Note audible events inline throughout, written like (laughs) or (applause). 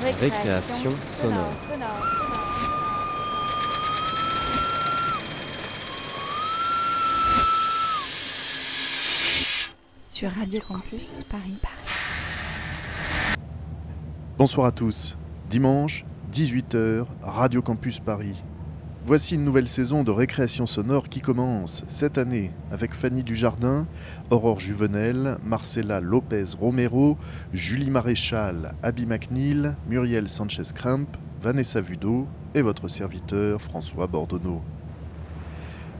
Récréation sonore. Sur Radio Campus Paris. Bonsoir à tous. Dimanche, 18h, Radio Campus Paris. Voici une nouvelle saison de récréation sonore qui commence cette année avec Fanny Dujardin, Aurore Juvenel, Marcella Lopez Romero, Julie Maréchal, Abby McNeil, Muriel Sanchez-Cramp, Vanessa Vudo et votre serviteur François Bordonneau.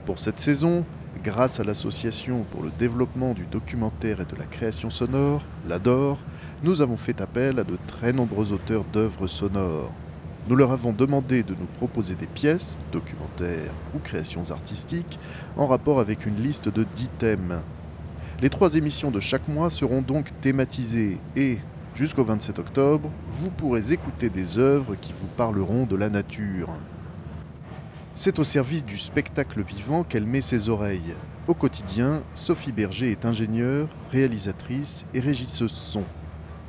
Pour cette saison, grâce à l'Association pour le développement du documentaire et de la création sonore, l'ADOR, nous avons fait appel à de très nombreux auteurs d'œuvres sonores nous leur avons demandé de nous proposer des pièces, documentaires ou créations artistiques, en rapport avec une liste de 10 thèmes. Les trois émissions de chaque mois seront donc thématisées et, jusqu'au 27 octobre, vous pourrez écouter des œuvres qui vous parleront de la nature. C'est au service du spectacle vivant qu'elle met ses oreilles. Au quotidien, Sophie Berger est ingénieure, réalisatrice et régisseuse son.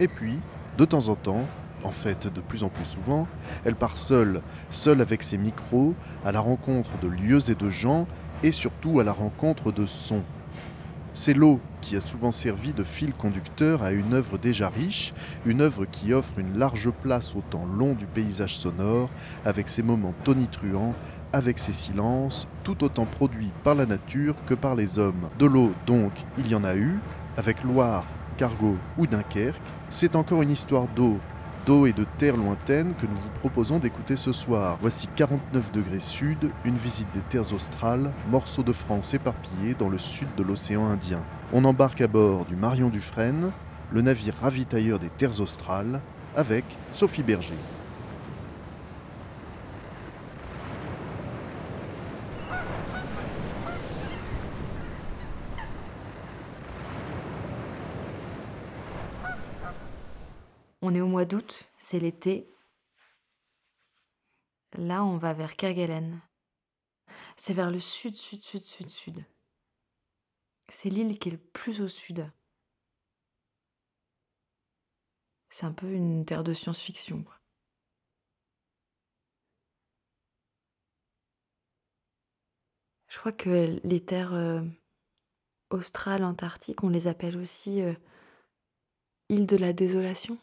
Et puis, de temps en temps, en fait de plus en plus souvent, elle part seule, seule avec ses micros, à la rencontre de lieux et de gens, et surtout à la rencontre de sons. C'est l'eau qui a souvent servi de fil conducteur à une œuvre déjà riche, une œuvre qui offre une large place au temps long du paysage sonore, avec ses moments tonitruants, avec ses silences, tout autant produits par la nature que par les hommes. De l'eau, donc, il y en a eu, avec Loire, Cargo ou Dunkerque. C'est encore une histoire d'eau, d'eau et de terre lointaines que nous vous proposons d'écouter ce soir. Voici 49 degrés sud, une visite des terres australes, morceaux de France éparpillés dans le sud de l'océan Indien. On embarque à bord du Marion Dufresne, le navire ravitailleur des terres australes, avec Sophie Berger. D'août, c'est l'été. Là, on va vers Kerguelen. C'est vers le sud, sud, sud, sud, sud. C'est l'île qui est le plus au sud. C'est un peu une terre de science-fiction, Je crois que les terres euh, australes, antarctiques, on les appelle aussi euh, îles de la désolation.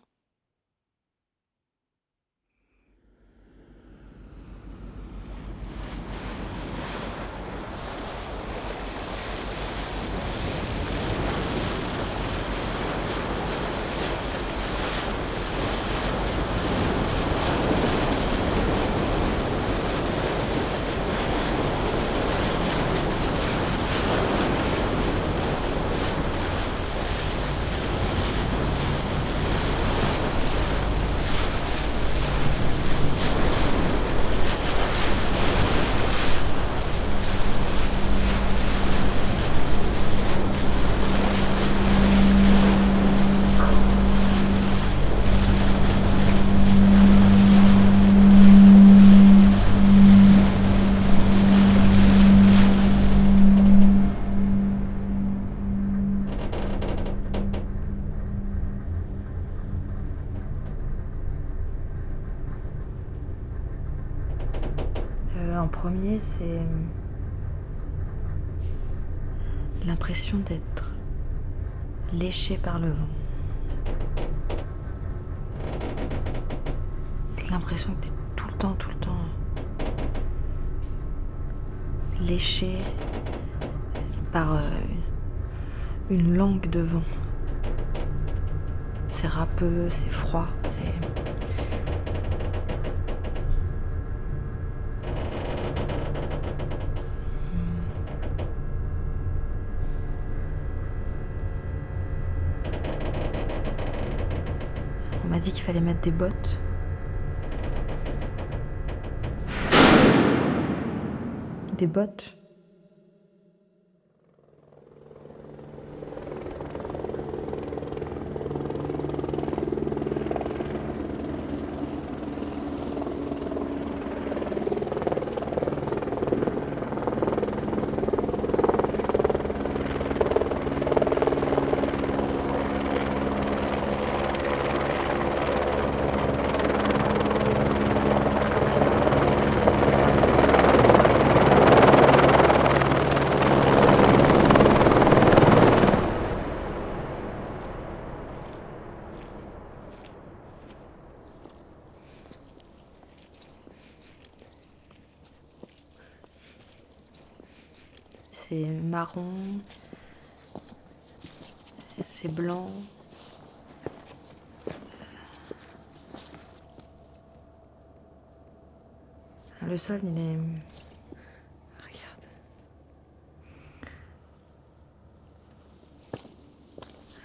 C'est l'impression d'être léché par le vent. L'impression que tu es tout le temps, tout le temps léché par euh, une langue de vent. C'est râpeux, c'est froid, c'est... On m'a dit qu'il fallait mettre des bottes. Des bottes c'est marron, c'est blanc. Le sol, il est. Regarde.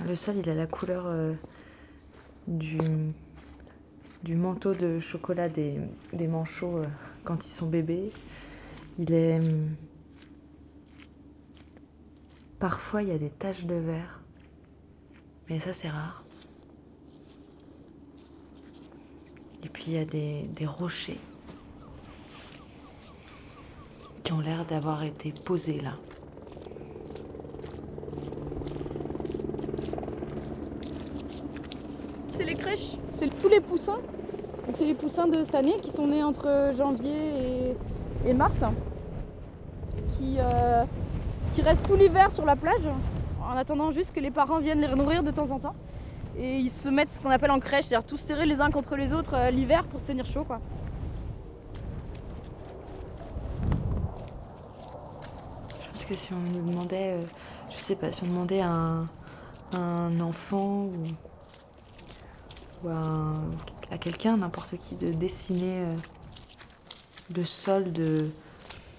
Le sol, il a la couleur euh, du, du manteau de chocolat des, des manchots euh, quand ils sont bébés. Il est. Parfois, il y a des taches de verre. Mais ça, c'est rare. Et puis, il y a des, rochers qui ont l'air d'avoir été posés là. C'est les crèches, c'est tous les poussins. C'est les poussins de cette année qui sont nés entre janvier et, et mars, qui, euh, qui restent tout l'hiver sur la plage en attendant juste que les parents viennent les nourrir de temps en temps. Et ils se mettent ce qu'on appelle en crèche, c'est-à-dire tous serrés les uns contre les autres euh, l'hiver pour se tenir chaud. Quoi. Je pense que si on nous demandait, euh, je sais pas, si on demandait à un, un enfant ou, à, un- à quelqu'un, n'importe qui, de dessiner euh, le sol de,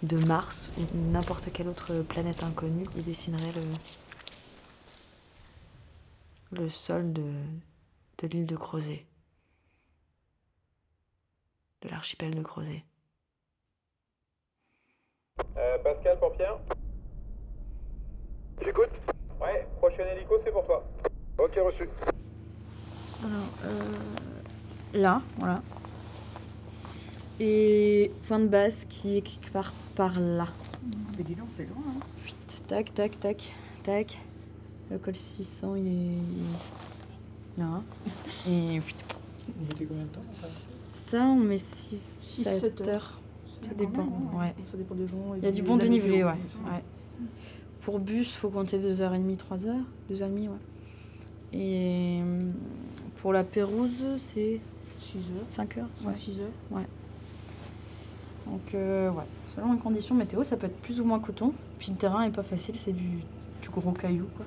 de Mars ou n'importe quelle autre planète inconnue, il dessinerait le, le sol de, de l'île de Crozet, de l'archipel de Crozet. Euh, Pascal pour Pierre? J'écoute Ouais, prochain hélico, c'est pour toi. Ok, reçu. Alors, euh, là, voilà. Et point de base qui est quelque part par là. Mais dis donc, c'est loin. Hein. Tac, tac, tac, tac. Le col 600, il est il est là. (laughs) Et fuit. Vous mettez combien de temps ça, on met 6, Six, 7 sept heures. heures. Ça dépend, même, hein. ouais. Ça dépend des gens. Il y a du bon dénivelé, ouais. ouais. Pour bus, faut compter 2h30, 3h. 2h30, ouais. Et hum, pour la Pérouse, c'est 6 heures. 5 heures. 5, Ouais. 6 heures. Donc, euh, ouais. Selon les conditions météo, ça peut être plus ou moins coton. Puis le terrain est pas facile, c'est du, du gros caillou, quoi.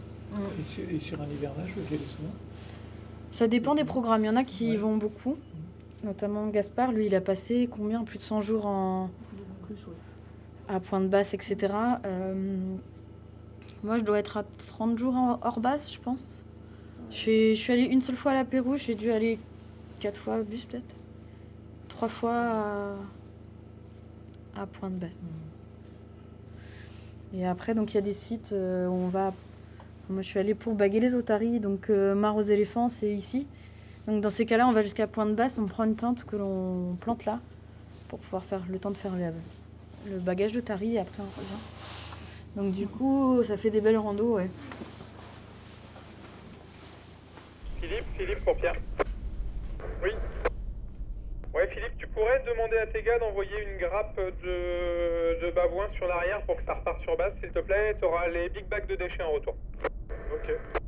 Et, sur, et sur un hivernage, vous allez souvent Ça dépend des programmes. Il y en a qui Ouais. vont beaucoup. Notamment Gaspard, lui, il a passé combien? Plus de 100 jours en, à Pointe Basse, etc. Euh, moi, je dois être à 30 jours en- hors base, je pense. Je suis, je suis allée une seule fois à la Pérouse, j'ai dû aller quatre fois à bus, peut-être. Trois fois à, à Pointe Basse. Et après, donc il y a des sites euh, où on va. Moi, je suis allée pour baguer les otaries, donc euh, Mare aux éléphants, c'est ici. Donc dans ces cas-là, on va jusqu'à Pointe Basse, on prend une tente que l'on plante là pour pouvoir faire le temps de faire le, le bagage d'otaries et après on revient. Donc du coup, ça fait des belles randos, ouais. Philippe, Philippe pour Pierre. Oui. Ouais, Philippe, tu pourrais demander à tes gars d'envoyer une grappe de, de babouin sur l'arrière pour que ça reparte sur base, s'il te plaît. Tu auras les big bags de déchets en retour. Ok.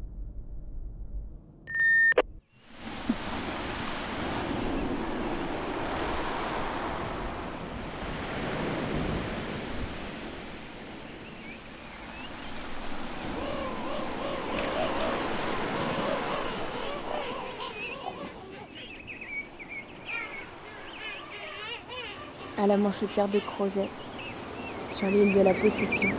La manchetière de Crozet, sur l'île de la Possession.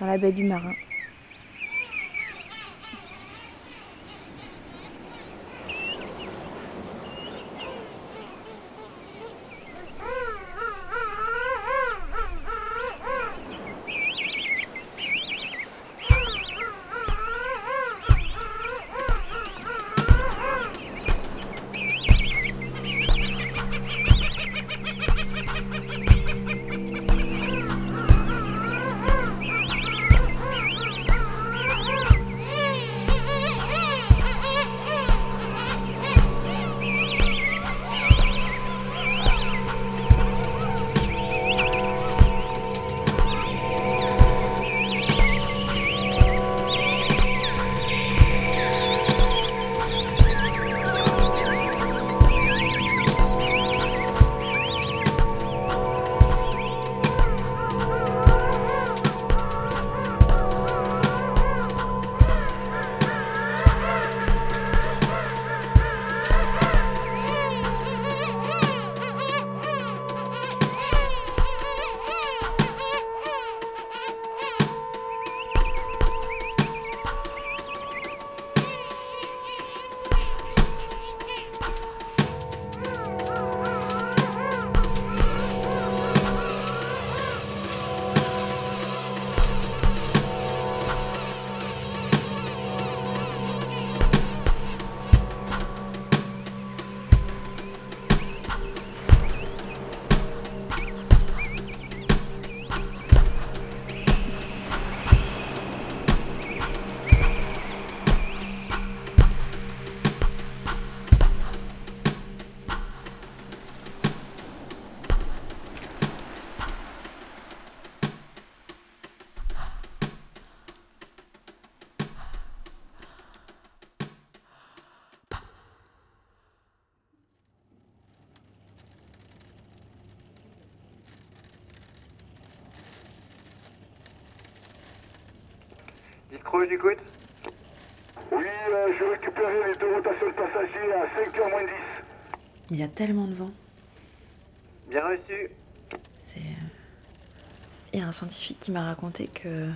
Dans la baie du Marin. Oui, euh, j'ai récupéré les deux rotations de passagers à 5h moins 10. Mais il y a tellement de vent. Bien reçu. C'est. euh, Il y a un scientifique qui m'a raconté que.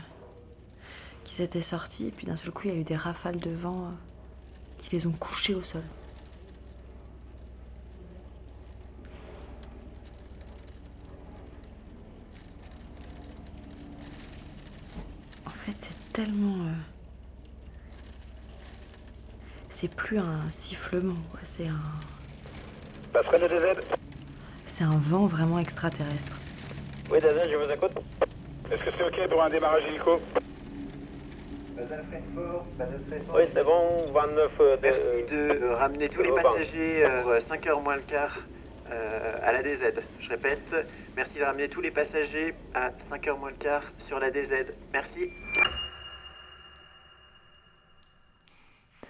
qu'ils étaient sortis et puis d'un seul coup il y a eu des rafales de vent euh, qui les ont couchés au sol. En fait, c'est tellement. euh, C'est plus un sifflement, quoi. C'est un. C'est un vent vraiment extraterrestre. Oui, DZ, je vous écoute. Est-ce que c'est ok pour un démarrage hélico? Oui, c'est bon, 29 euh, de... Merci de euh, ramener tous les passagers euh, 5h moins le quart euh, à la DZ. Je répète, merci de ramener tous les passagers à 5h moins le quart sur la DZ. Merci.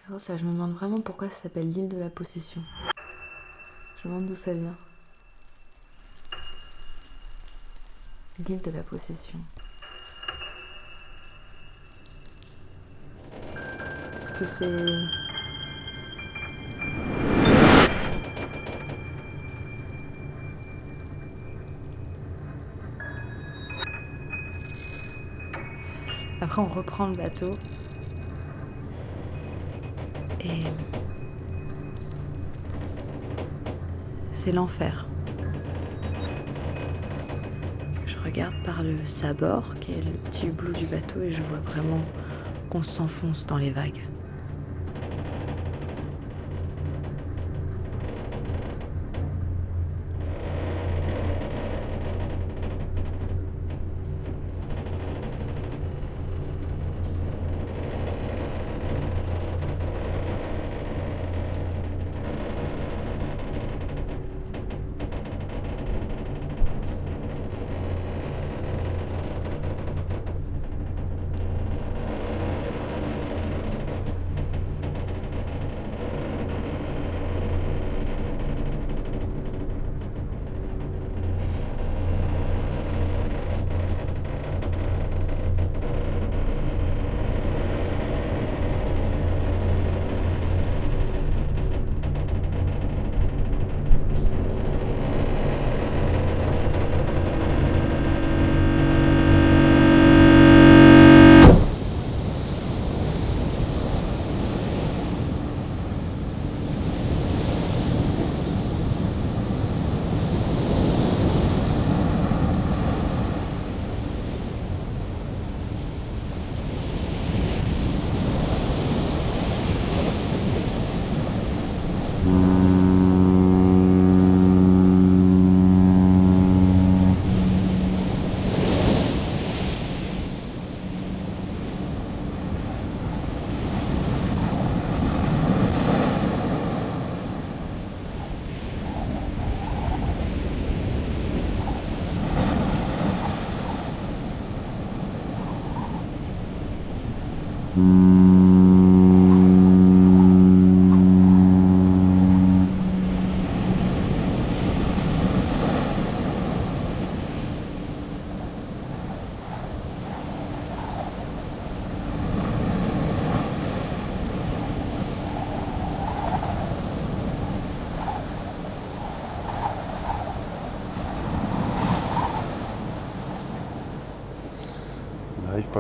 Je me demande vraiment pourquoi ça s'appelle l'île de la possession. Je me demande d'où ça vient. L'île de la possession. Est-ce que c'est... Après on reprend le bateau. C'est l'enfer. Je regarde par le sabord, qui est le petit hublot du bateau, et je vois vraiment qu'on s'enfonce dans les vagues.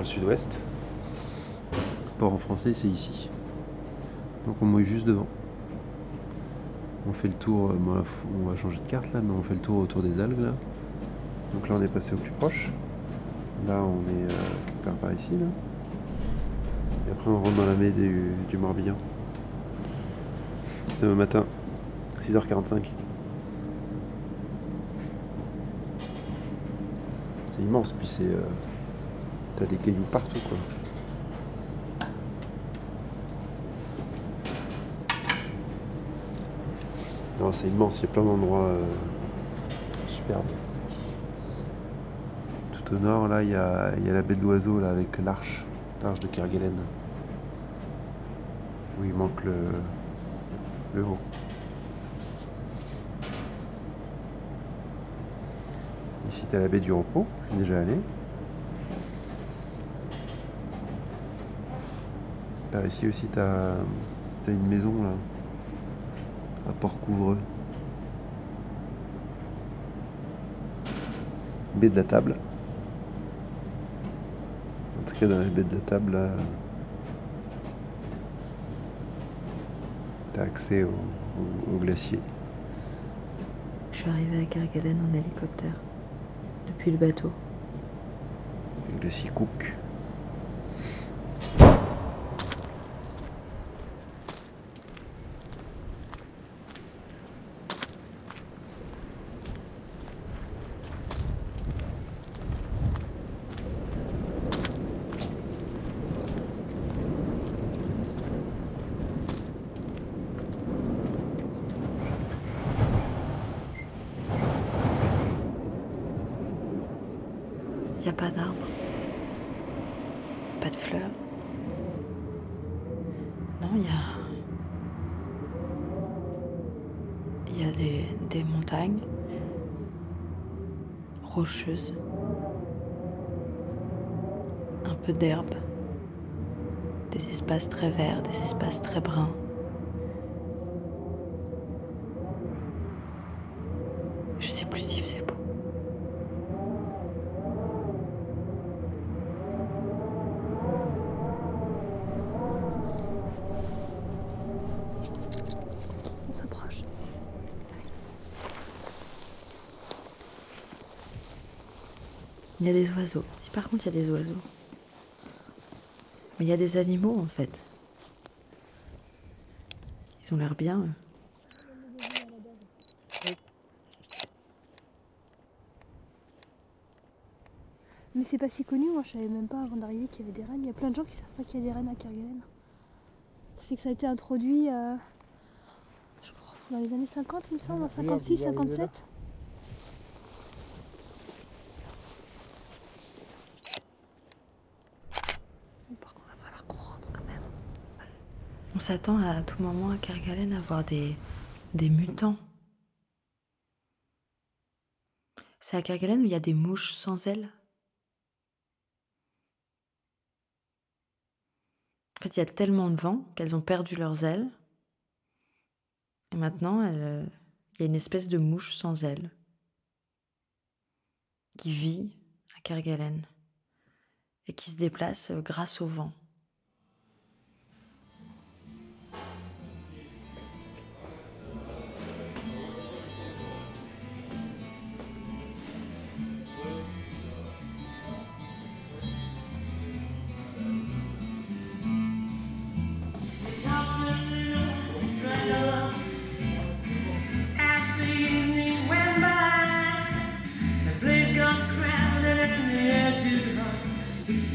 Sud-ouest. Port en français, c'est ici. Donc on mouille juste devant. On fait le tour, euh, on va changer de carte là, mais on fait le tour autour des algues là. Donc là on est passé au plus proche. Là on est euh, quelque part par ici là. Et après on rentre dans la baie du, du Morbihan. Demain matin, 6h45. C'est immense, puis c'est. euh, T'as des cailloux partout quoi. Non, c'est immense, il y a plein d'endroits euh, superbes. Tout au nord, là, il y a, y a la baie de l'oiseau, là, avec l'arche, l'arche de Kerguelen. Où il manque le, le haut. Ici, t'as la baie du repos, je suis déjà allé. Ici aussi, t'as as une maison là, à Port-Couvreux. Baie de la Table. En tout cas, dans la baie de la Table, là, t'as accès au, au- au glacier. Je suis arrivée à Kerguelen en hélicoptère. Depuis le bateau. Le glacier Cook. Il n'y a pas d'arbres. Pas de fleurs. Non, il y a. Il y a des, des montagnes rocheuses. Un peu d'herbe. Des espaces très verts, des espaces très bruns. Sais plus si c'est beau. On s'approche. Il y a des oiseaux. Si par contre il y a des oiseaux. Mais il y a des animaux en fait. Ils ont l'air bien. C'est pas si connu, moi je savais même pas avant d'arriver qu'il y avait des rennes. Il y a plein de gens qui savent pas qu'il y a des rennes à Kerguelen. C'est que ça a été introduit euh, je crois, dans les années 50, il me semble, en 56, 57. Par contre, va falloir qu'on rentre quand même. On s'attend à tout moment à Kerguelen à voir des, des mutants. C'est à Kerguelen où il y a des mouches sans ailes? Fait, il y a tellement de vent qu'elles ont perdu leurs ailes. Et maintenant, euh, il y a une espèce de mouche sans ailes qui vit à Kerguelen et qui se déplace euh, grâce au vent.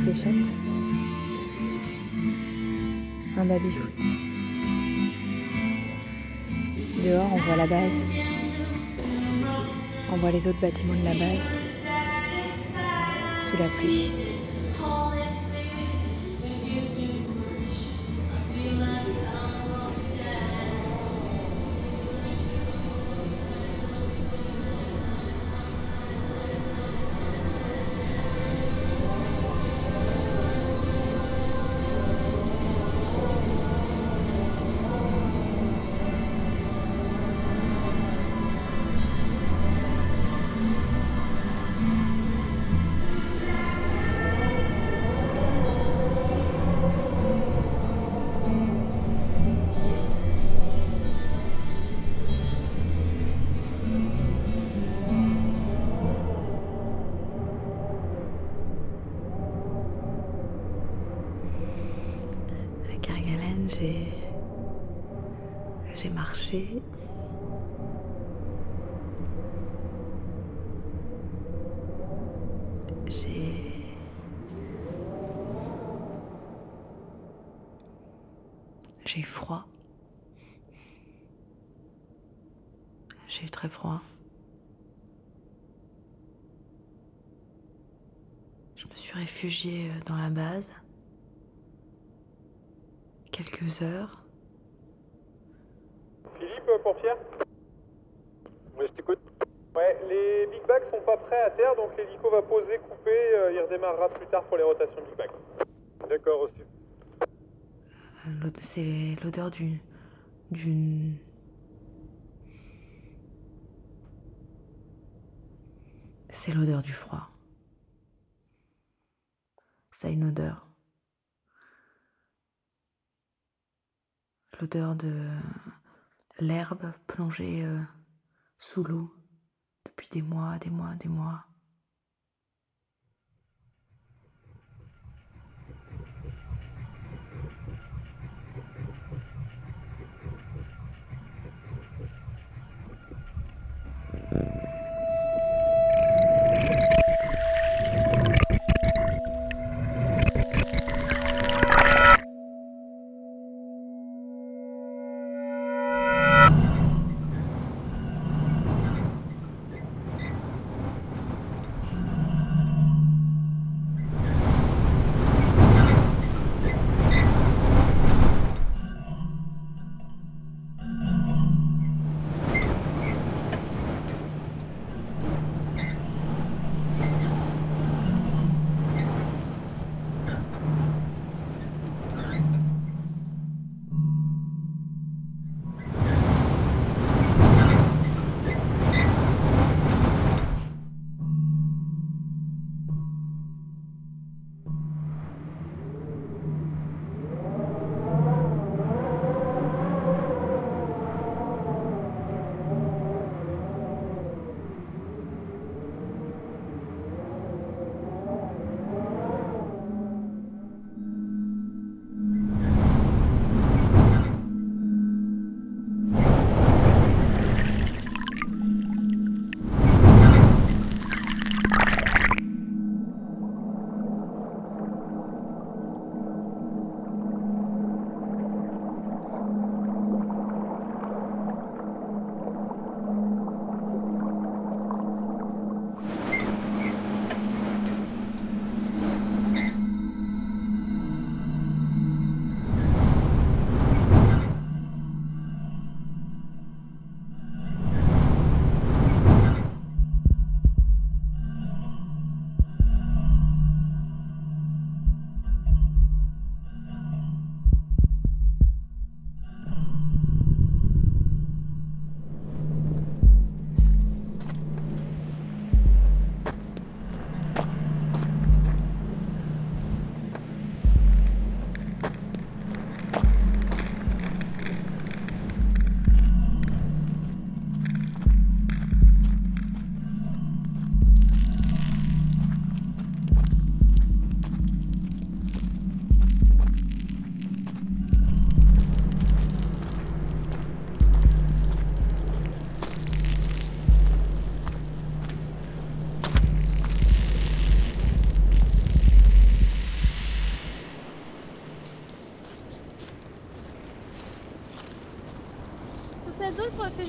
fléchettes, un baby-foot. Dehors, on voit la base. On voit les autres bâtiments de la base. Sous la pluie. J'ai eu froid. J'ai eu très froid. Je me suis réfugiée euh, dans la base. Quelques heures. Philippe, euh, pour Pierre Oui, je t'écoute. Ouais, les Big Bags sont pas prêts à terre, donc l'hélico va poser, couper, euh, il redémarrera plus tard pour les rotations Big Bag. D'accord, aussi. C'est l'odeur d'une. d'une. C'est l'odeur du froid. Ça a une odeur. L'odeur de l'herbe plongée euh, sous l'eau depuis des mois, des mois, des mois.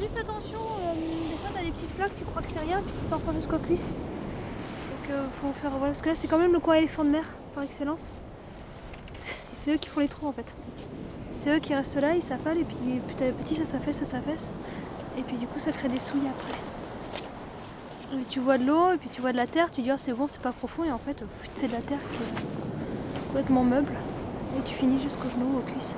Juste attention. euh, des fois, t'as des petites flaques, tu crois que c'est rien, puis tu t'enfonces jusqu'aux cuisses. Donc, euh, faut faire. Voilà, parce que là, c'est quand même le coin éléphant de mer, par excellence. C'est eux qui font les trous, en fait. C'est eux qui restent là, ils s'affalent, et puis petit à petit, ça s'affaisse, ça s'affaisse. Et puis, du coup, ça crée des souilles après. Tu vois de l'eau, et puis tu vois de la terre, tu dis, oh, c'est bon, c'est pas profond, et en fait, pff, c'est de la terre qui est complètement meuble. Et tu finis jusqu'aux genoux, aux cuisses.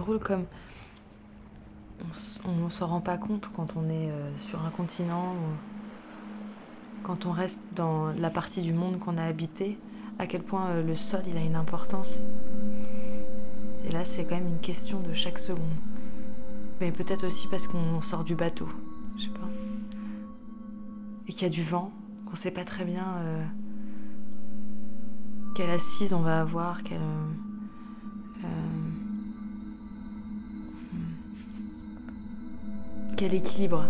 Drôle comme on on s'en rend pas compte quand on est euh, sur un continent quand on reste dans la partie du monde qu'on a habité, à quel point euh, le sol il a une importance. Et là, c'est quand même une question de chaque seconde. Mais peut-être aussi parce qu'on sort du bateau, je sais pas. Et qu'il y a du vent, qu'on sait pas très bien euh, quelle assise on va avoir, quelle. Quel équilibre.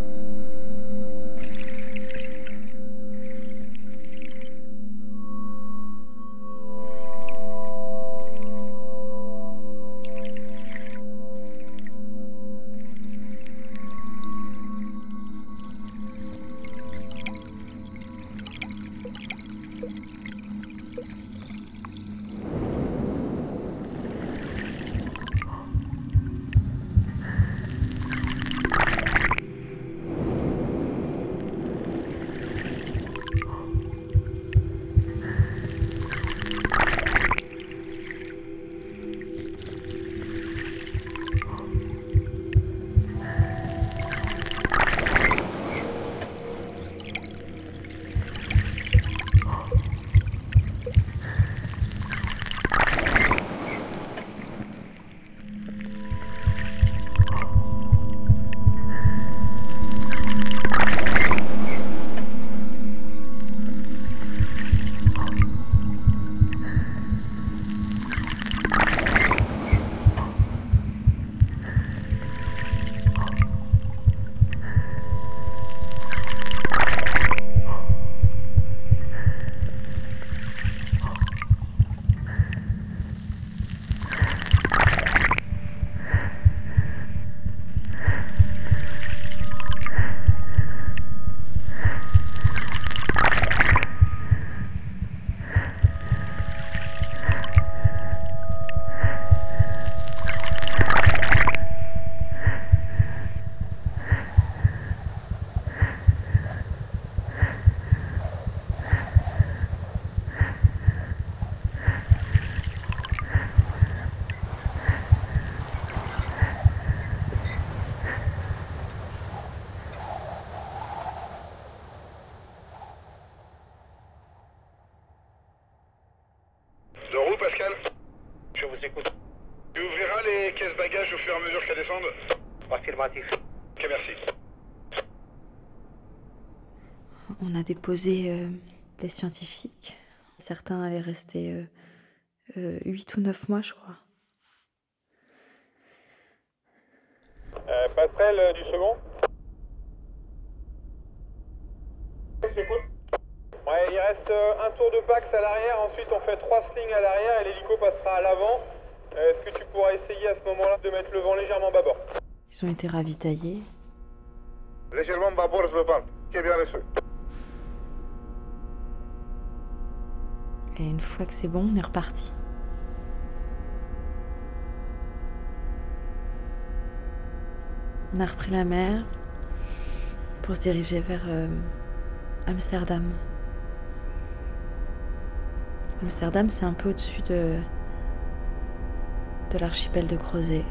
Fur et à mesure qu'elles descendent Affirmatif. Ok, merci. On a déposé euh, des scientifiques. Certains allaient rester 8 ou 9 mois, je crois. Euh, passerelle du second Ouais, il reste euh, un tour de Pax à l'arrière, ensuite on fait trois slings à l'arrière et l'hélico passera à l'avant. Euh, Est-ce que tu pourras essayer à ce moment-là de mettre le vent légèrement bâbord Ils ont été ravitaillés. Légèrement bâbord, je le parle. Qui bien reçu. Et une fois que c'est bon, on est reparti. On a repris la mer pour se diriger vers euh, Amsterdam. Amsterdam, c'est un peu au-dessus de, de l'archipel de Crozet.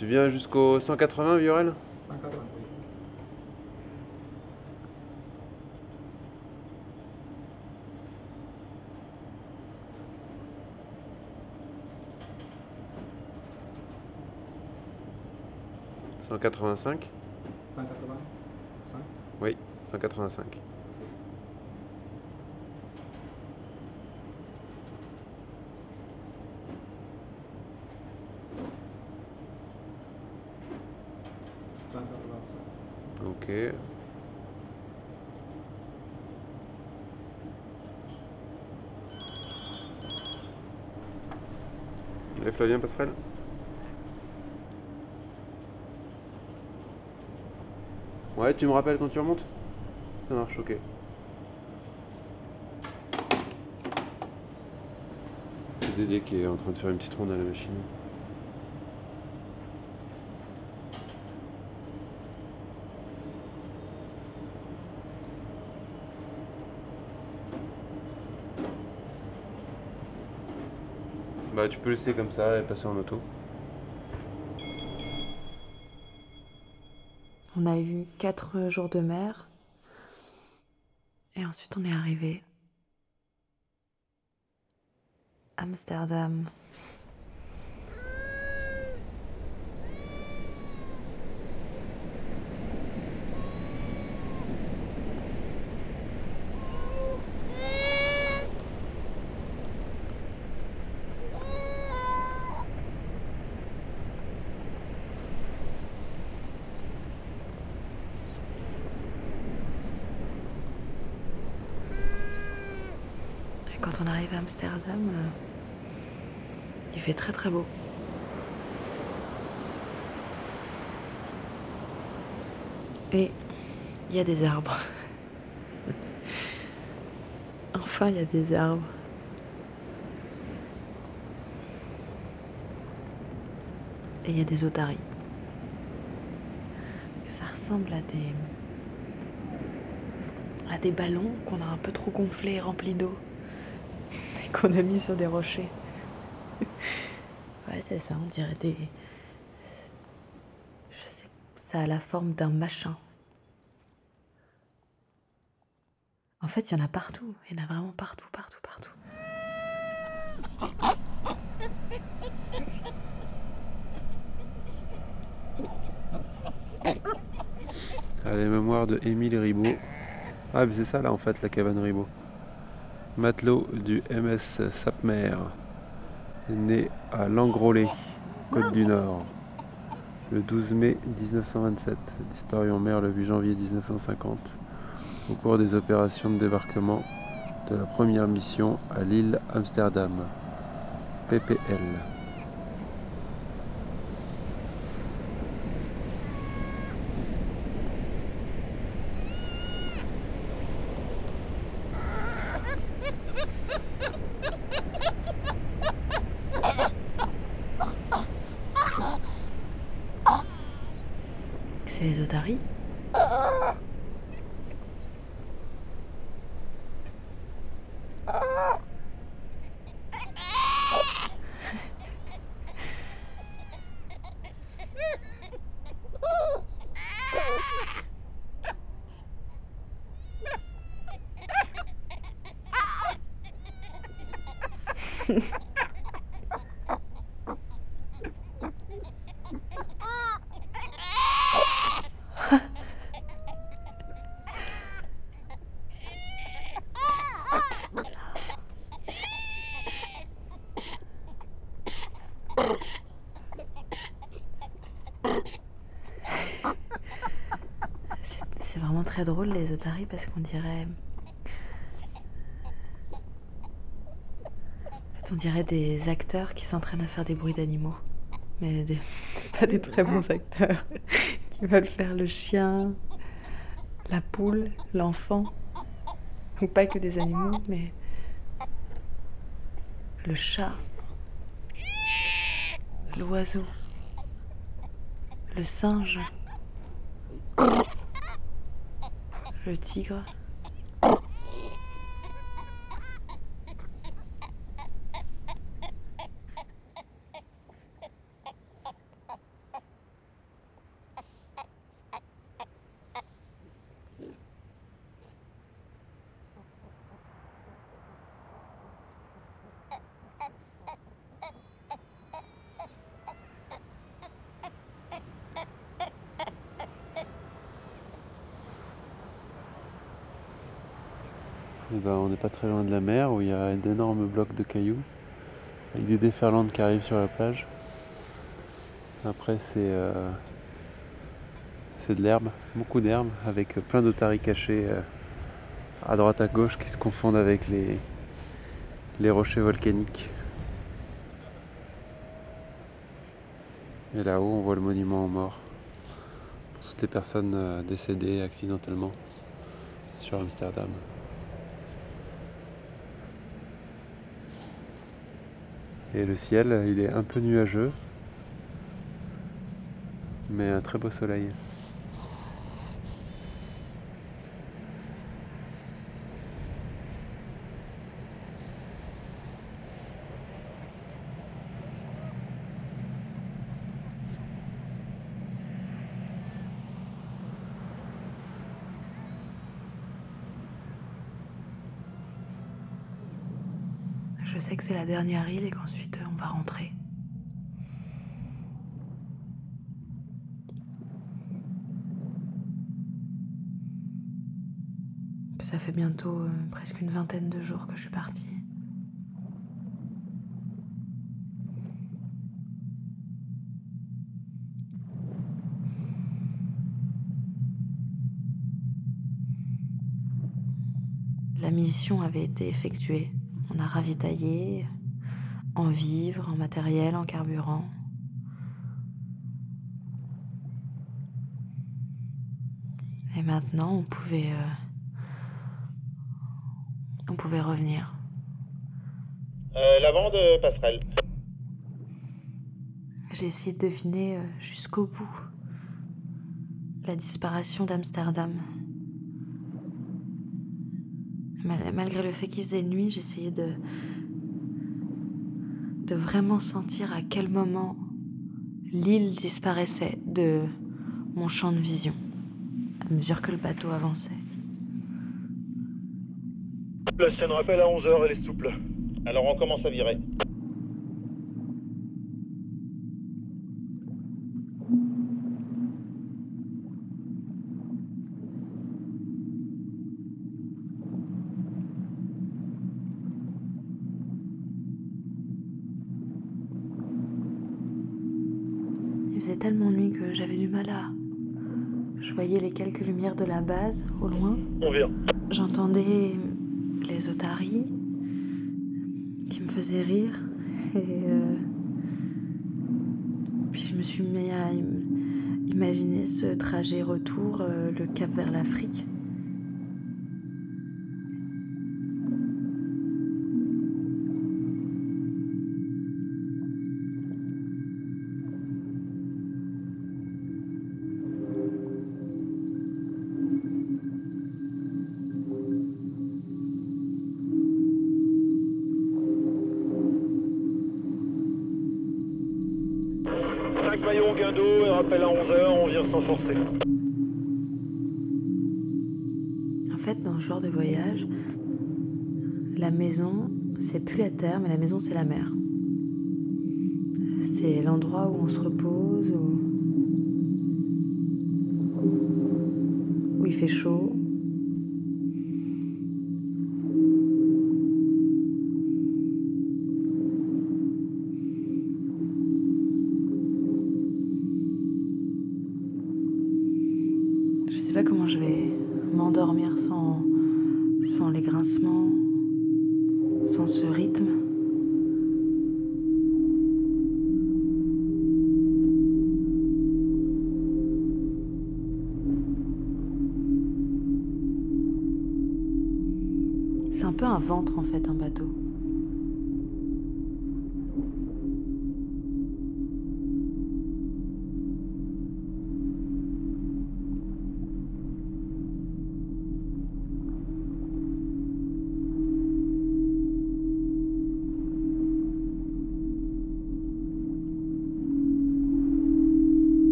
Tu viens jusqu'au 180, Viorel 180, oui. – 185 185 Oui, 185. Ok. Les Flavien Passerelle Ouais, tu me rappelles quand tu remontes? Ça marche, ok. C'est Dédé qui est en train de faire une petite ronde à la machine. Bah tu peux laisser comme ça et passer en auto. On a eu quatre jours de mer. Et ensuite, on est arrivé. Amsterdam. On arrive à Amsterdam, euh, il fait très très beau. Et il y a des arbres. (laughs) enfin, il y a des arbres. Et il y a des otaries. Ça ressemble à des à des ballons qu'on a un peu trop gonflés et remplis d'eau (laughs) qu'on a mis sur des rochers. ouais, c'est ça, on dirait des. Je sais, ça a la forme d'un machin. En fait, il y en a partout. Il y en a vraiment partout, partout, partout. Ah, les mémoires de Émile Ribot. Ah, mais c'est ça là en fait, la cabane Ribot. Matelot du MS Sapmer, né à Langrollet, Côte du Nord, le 12 mai 1927, disparu en mer le 8 janvier 1950, au cours des opérations de débarquement de la première mission à l'île Amsterdam, PPL. C'est les otaries. C'est- C'est vraiment drôle les otaries parce qu'on dirait. On dirait des acteurs qui s'entraînent à faire des bruits d'animaux. Mais des- (laughs) pas des très bons acteurs (laughs) qui veulent faire le chien, la poule, l'enfant. Donc pas que des animaux, mais le chat, l'oiseau, le singe, le tigre. Eh ben, on n'est pas très loin de la mer où il y a d'énormes blocs de cailloux avec des déferlantes qui arrivent sur la plage. Après, c'est euh, de l'herbe, beaucoup d'herbe, avec plein d'otaries cachées euh, à droite à gauche qui se confondent avec les, les rochers volcaniques. Et là-haut, on voit le monument aux morts. Pour toutes les personnes euh, décédées accidentellement sur Amsterdam. Et le ciel, il est un peu nuageux, mais un très beau soleil. La dernière île et qu'ensuite euh, on va rentrer. Ça fait bientôt euh, presque une vingtaine de jours que je suis partie. La mission avait été effectuée. On a ravitaillé en vivres, en matériel, en carburant. Et maintenant, on pouvait, euh, on pouvait revenir. Euh, l'avant de passerelle. J'ai essayé de deviner euh, jusqu'au bout la disparition d'Amsterdam. Mal- Malgré le fait qu'il faisait nuit, j'essayais de de vraiment sentir à quel moment l'île disparaissait de mon champ de vision à mesure que le bateau avançait. La scène rappelle à 11h, elle est souple. Alors on commence à virer. Il faisait tellement nuit que j'avais du mal à. Je voyais les quelques lumières de la base au loin. On vire. J'entendais les otaries qui me faisaient rire. Et euh, puis je me suis mis à im- imaginer ce trajet retour, euh, le cap vers l'Afrique. Dans ce genre de voyage, la maison, c'est plus la terre, mais la maison, c'est la mer. C'est l'endroit où on se repose, où il fait chaud.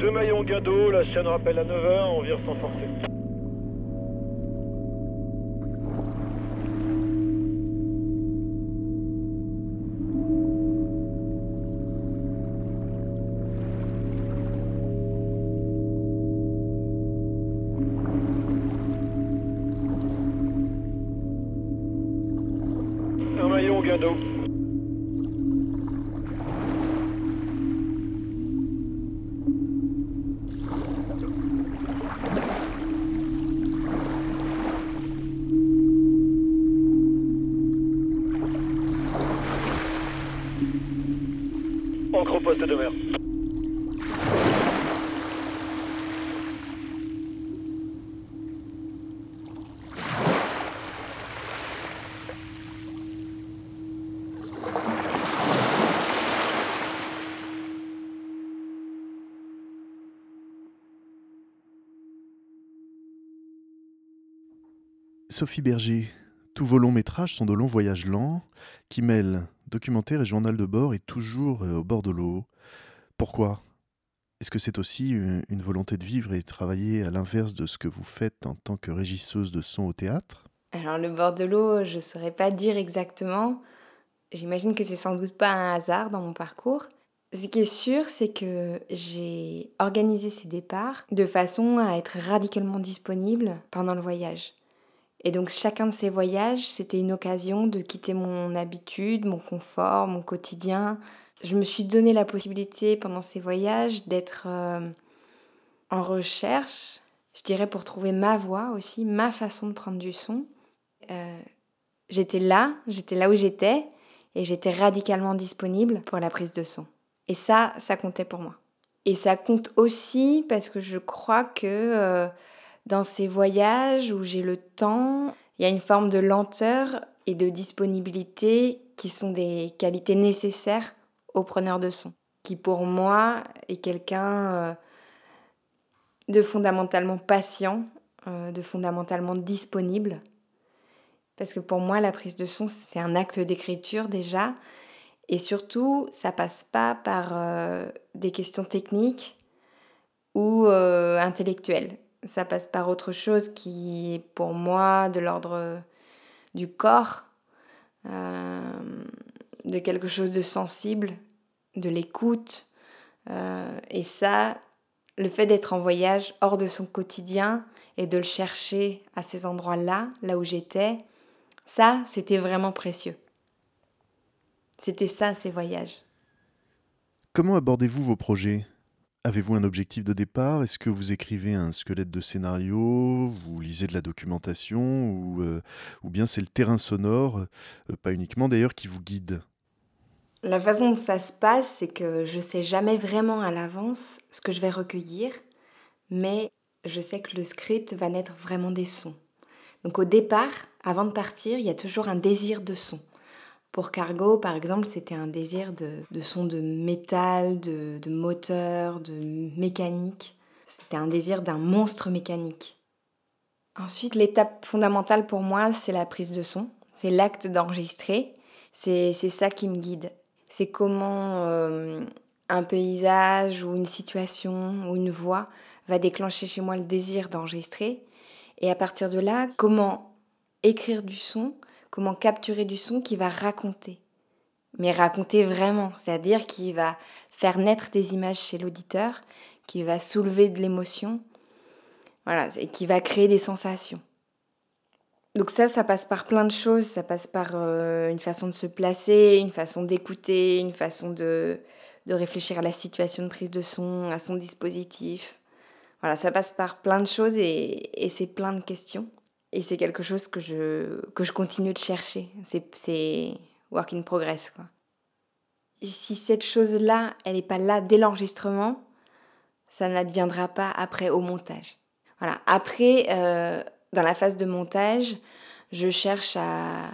Deux maillons gain la chaîne rappelle à 9h, on vire sans forcer. Sophie Berger, tous vos longs métrages sont de longs voyages lents qui mêlent documentaire et journal de bord et toujours euh, au bord de l'eau. Pourquoi? Est-ce que c'est aussi une, une volonté de vivre et de travailler à l'inverse de ce que vous faites en tant que régisseuse de son au théâtre? Alors le bord de l'eau, je saurais pas dire exactement. J'imagine que c'est sans doute pas un hasard dans mon parcours. Ce qui est sûr, c'est que j'ai organisé ces départs de façon à être radicalement disponible pendant le voyage. Et donc chacun de ces voyages, c'était une occasion de quitter mon habitude, mon confort, mon quotidien. Je me suis donné la possibilité pendant ces voyages d'être euh, en recherche, je dirais pour trouver ma voix aussi, ma façon de prendre du son. Euh, j'étais là, j'étais là où j'étais, et j'étais radicalement disponible pour la prise de son. Et ça, ça comptait pour moi. Et ça compte aussi parce que je crois que euh, dans ces voyages où j'ai le temps, il y a une forme de lenteur et de disponibilité qui sont des qualités nécessaires au preneur de son, qui pour moi est quelqu'un euh, de fondamentalement patient, euh, de fondamentalement disponible. Parce que pour moi, la prise de son, c'est un acte d'écriture déjà. Et surtout, ça passe pas par euh, des questions techniques ou intellectuelles. Ça passe par autre chose qui est pour moi de l'ordre du corps, euh, de quelque chose de sensible, de l'écoute. Euh, et ça, le fait d'être en voyage hors de son quotidien et de le chercher à ces endroits-là, là où j'étais, ça, c'était vraiment précieux. C'était ça, ces voyages. Comment abordez-vous vos projets? Avez-vous un objectif de départ? Est-ce que vous écrivez un squelette de scénario? Vous lisez de la documentation? Ou, euh, ou bien c'est le terrain sonore, euh, pas uniquement d'ailleurs, qui vous guide? La façon dont ça se passe, c'est que je sais jamais vraiment à l'avance ce que je vais recueillir, mais je sais que le script va naître vraiment des sons. Donc au départ, avant de partir, il y a toujours un désir de son. Pour Cargo, par exemple, c'était un désir de, de son de métal, de, de moteur, de mécanique. C'était un désir d'un monstre mécanique. Ensuite, l'étape fondamentale pour moi, c'est la prise de son. C'est l'acte d'enregistrer. C'est ça qui me guide. C'est comment euh, un paysage ou une situation ou une voix va déclencher chez moi le désir d'enregistrer. Et à partir de là, comment écrire du son comment capturer du son qui va raconter. Mais raconter vraiment, c'est-à-dire qui va faire naître des images chez l'auditeur, qui va soulever de l'émotion, voilà, et qui va créer des sensations. Donc ça, ça passe par plein de choses, ça passe par euh, une façon de se placer, une façon d'écouter, une façon de, de réfléchir à la situation de prise de son, à son dispositif. Voilà, ça passe par plein de choses et, et c'est plein de questions. Et c'est quelque chose que je, que je continue de chercher. C'est work in progress. Quoi. Si cette chose-là, elle n'est pas là dès l'enregistrement, ça n'adviendra pas après au montage. Voilà. Après, euh, dans la phase de montage, je cherche à,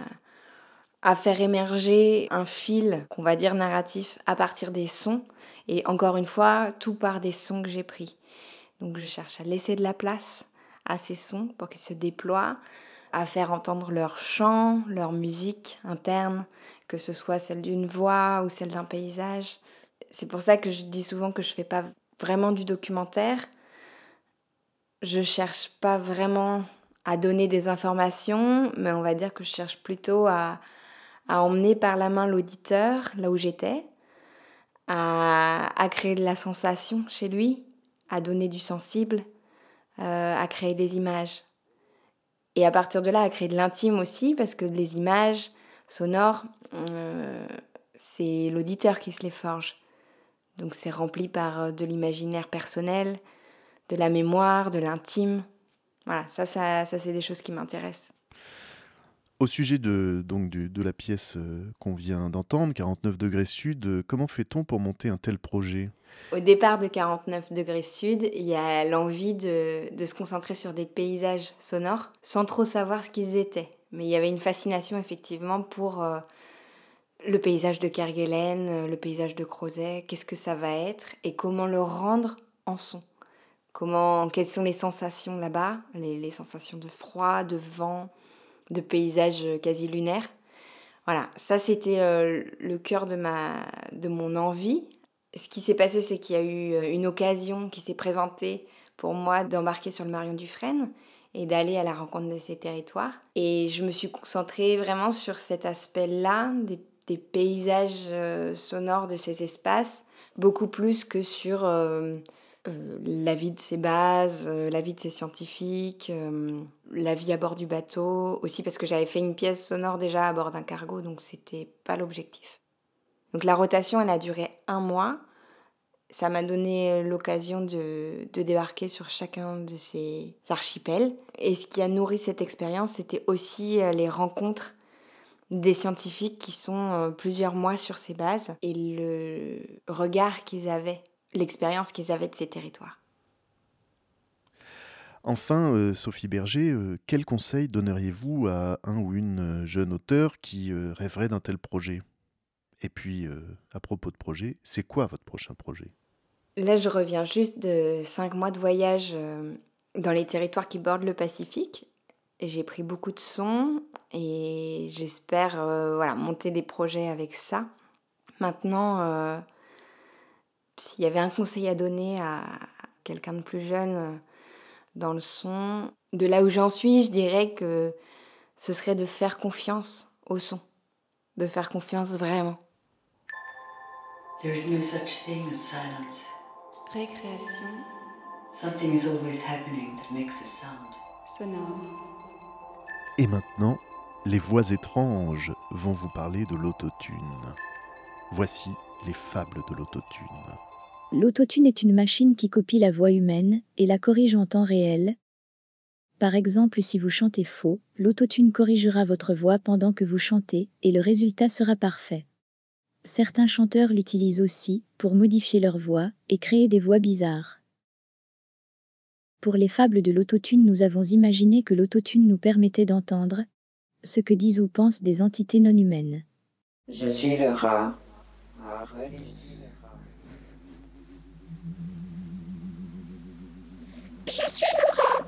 à faire émerger un fil, qu'on va dire narratif, à partir des sons. Et encore une fois, tout part des sons que j'ai pris. Donc je cherche à laisser de la place à ces sons pour qu'ils se déploient, à faire entendre leur chant, leur musique interne, que ce soit celle d'une voix ou celle d'un paysage. C'est pour ça que je dis souvent que je fais pas vraiment du documentaire, je cherche pas vraiment à donner des informations, mais on va dire que je cherche plutôt à, à emmener par la main l'auditeur là où j'étais, à, à, créer de la sensation chez lui, à donner du sensible, euh, à créer des images. Et à partir de là, à créer de l'intime aussi, parce que les images sonores, euh, c'est l'auditeur qui se les forge. Donc c'est rempli par euh, de l'imaginaire personnel, de la mémoire, de l'intime. Voilà, ça, ça, ça c'est des choses qui m'intéressent. Au sujet de, donc, de, la pièce qu'on vient d'entendre, 49 degrés sud, comment fait-on pour monter un tel projet? Au départ de 49 degrés sud, il y a l'envie de, de se concentrer sur des paysages sonores sans trop savoir ce qu'ils étaient. Mais il y avait une fascination effectivement pour euh, le paysage de Kerguelen, euh, le paysage de Crozet, qu'est-ce que ça va être et comment le rendre en son. Comment, quelles sont les sensations là-bas, les, les, sensations de froid, de vent, de paysage quasi lunaire. Voilà, ça c'était euh, le cœur de, ma, de mon envie. Ce qui s'est passé, c'est qu'il y a eu euh, une occasion qui s'est présentée pour moi d'embarquer sur le Marion Dufresne et d'aller à la rencontre de ces territoires. Et je me suis concentrée vraiment sur cet aspect-là, des, paysages euh, sonores de ces espaces, beaucoup plus que sur euh, la vie de ces bases, la vie de ces scientifiques, la vie à bord du bateau, aussi parce que j'avais fait une pièce sonore déjà à bord d'un cargo, donc c'était pas l'objectif. Donc la rotation, elle a duré un mois ça m'a donné l'occasion de, débarquer sur chacun de ces archipels. Et ce qui a nourri cette expérience, c'était aussi les rencontres des scientifiques qui sont plusieurs mois sur ces bases et le regard qu'ils avaient, l'expérience qu'ils avaient de ces territoires. Enfin, euh, Sophie Berger, euh, quel conseil donneriez-vous à un ou une jeune auteur qui euh, rêverait d'un tel projet? Et puis, euh, à propos de projet, c'est quoi votre prochain projet? Là, je reviens juste de cinq mois de voyage euh, dans les territoires qui bordent le Pacifique. J'ai pris beaucoup de sons et j'espère euh, voilà, monter des projets avec ça. Maintenant, s'il y avait un conseil à donner à quelqu'un de plus jeune dans le son, de là où j'en suis, je dirais que ce serait de faire confiance au son, de faire confiance vraiment. There is no such thing as silence. Récréation. Something is always happening that makes a sound. Sonore. Et maintenant, les voix étranges vont vous parler de l'autotune. Voici les fables de l'autotune. L'autotune est une machine qui copie la voix humaine et la corrige en temps réel. Par exemple, si vous chantez faux, l'autotune corrigera votre voix pendant que vous chantez et le résultat sera parfait. Certains chanteurs l'utilisent aussi pour modifier leur voix et créer des voix bizarres. Pour les fables de l'autotune, nous avons imaginé que l'autotune nous permettait d'entendre ce que disent ou pensent des entités non humaines. Je suis le rat. Je suis le rat.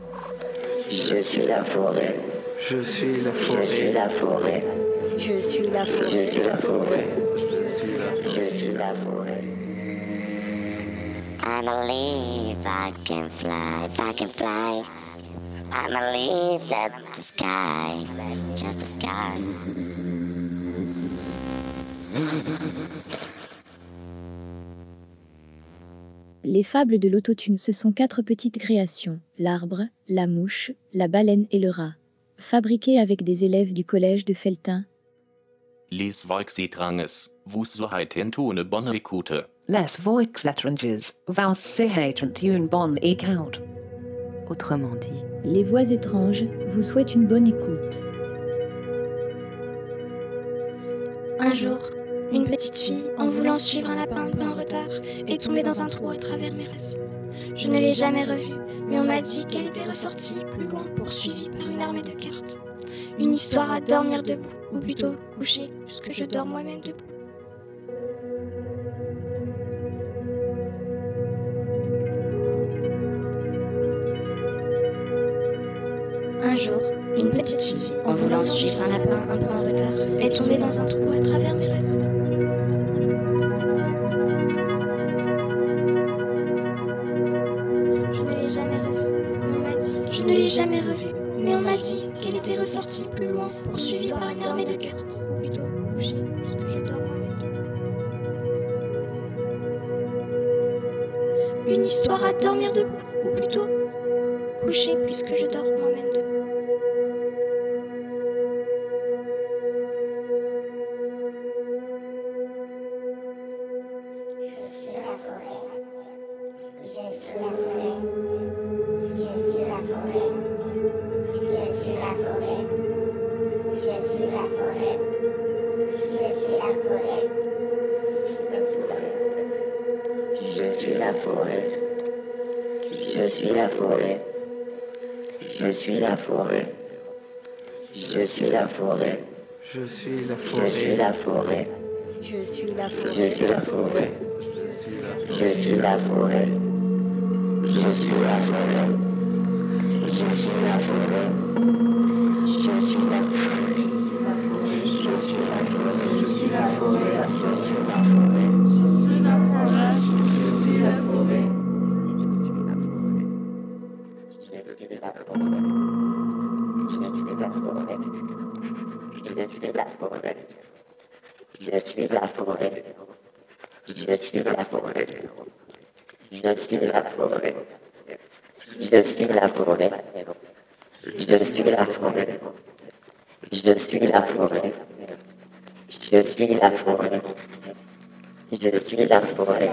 Je suis la forêt. Je suis la forêt. Je suis la forêt. Je suis la forêt. Je suis la forêt. Je suis la forêt. I'm a leaf, I can fly, if I can fly. I'm a leaf that the sky, just the sky. Les fables de l'autotune, ce sont quatre petites créations, l'arbre, la mouche, la baleine et le rat, fabriquées avec des élèves du collège de Feltin. Les Volksitranges, vous une bonne écoute. Les Volksitranges, vous seid une bonne écoute. Autrement dit, les voix étranges vous souhaitent une bonne écoute. Un jour, une petite fille, en voulant suivre un lapin un peu en retard, est tombée dans un trou à travers mes racines. Je ne l'ai jamais revue, mais on m'a dit qu'elle était ressortie plus loin, poursuivie par une armée de cartes. Une histoire à dormir debout, ou plutôt coucher, puisque je dors moi-même debout. Un jour, une petite fille, en voulant suivre un lapin un peu en retard, est tombée dans un trou à travers mes racines. ne l'ai jamais revue. Mais on m'a dit, je ne l'ai jamais revue. Mais on m'a dit qu'elle était ressortie plus loin, poursuivie par une armée de cartes. Ou plutôt couchée, puisque je dors moi-même debout. Une histoire à dormir debout, ou plutôt couchée, puisque je dors moi-même suis la forêt. Je suis la forêt. Je suis la Je suis la forêt. Je suis la Je suis la forêt. Je suis la forêt. Je suis la forêt. Je suis la forêt. Je suis la forêt. Je suis la forêt. Je suis la forêt. Je suis la forêt. Forêt. Je suis la forêt. Je suis la forêt. Je suis la forêt. Je suis la forêt. Je suis la forêt. Je suis la forêt. Je suis la forêt. Je suis la forêt.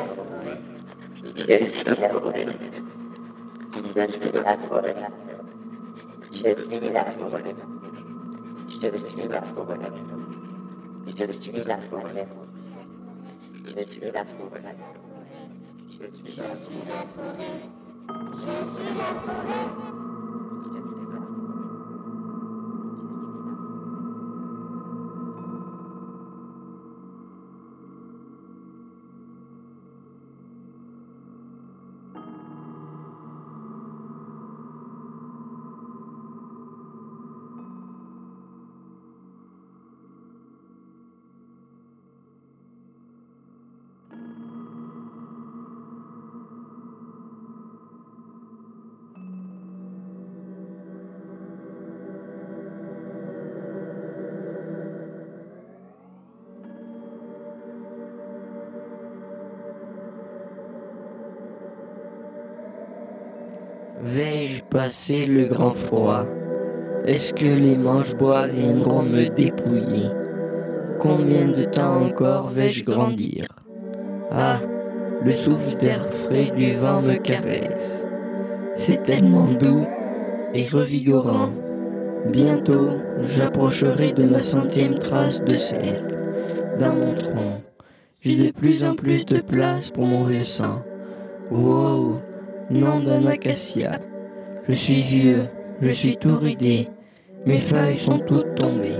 Je suis la forêt. Je suis la forêt. Je suis la forêt. Je suis la forêt. Je suis la forêt. Je suis la forêt. Je suis la forêt. Je suis la forêt. Vais-je passer le grand froid? Est-ce que les manches-bois viendront me dépouiller? Combien de temps encore vais-je grandir? Ah, le souffle d'air frais du vent me caresse. C'est tellement doux et revigorant. Bientôt, j'approcherai de ma centième trace de cercle. Dans mon tronc, j'ai de plus en plus de place pour mon vieux sang. Wow, nom d'un acacia. Je suis vieux, je suis tout ridé, mes feuilles sont toutes tombées.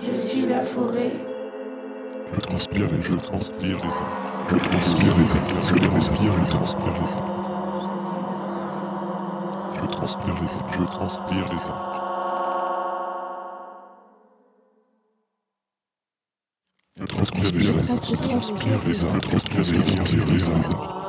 Je suis la forêt. Je transpire les je transpire les hommes. Je transpire les. Je transpire les transpire les hommes. Je transpire les. Je transpire les transcrire les âmes.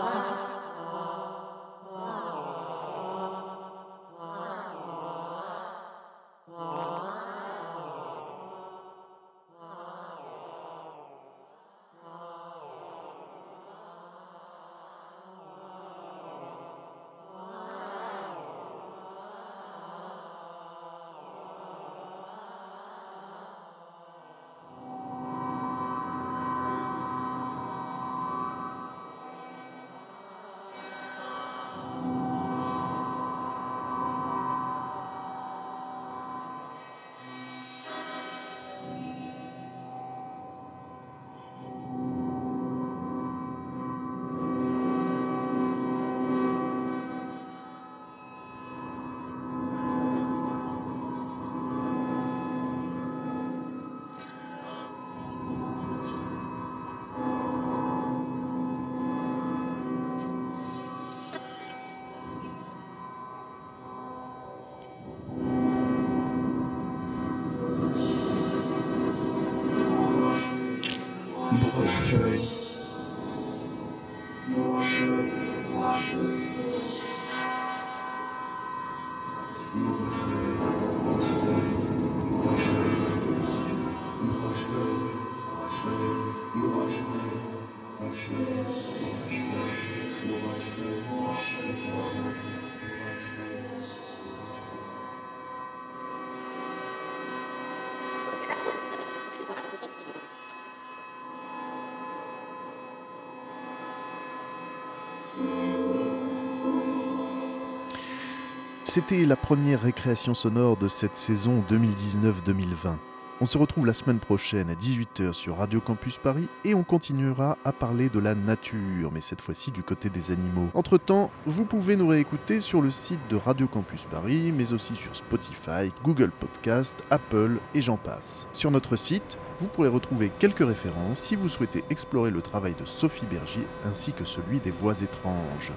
C'était la première récréation sonore de cette saison 2019-2020. On se retrouve la semaine prochaine à 18h sur Radio Campus Paris et on continuera à parler de la nature, mais cette fois-ci du côté des animaux. Entre-temps, vous pouvez nous réécouter sur le site de Radio Campus Paris, mais aussi sur Spotify, Google Podcast, Apple et j'en passe. Sur notre site, vous pourrez retrouver quelques références si vous souhaitez explorer le travail de Sophie Berger ainsi que celui des voix étranges.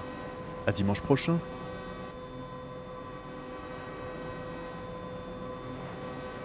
À dimanche prochain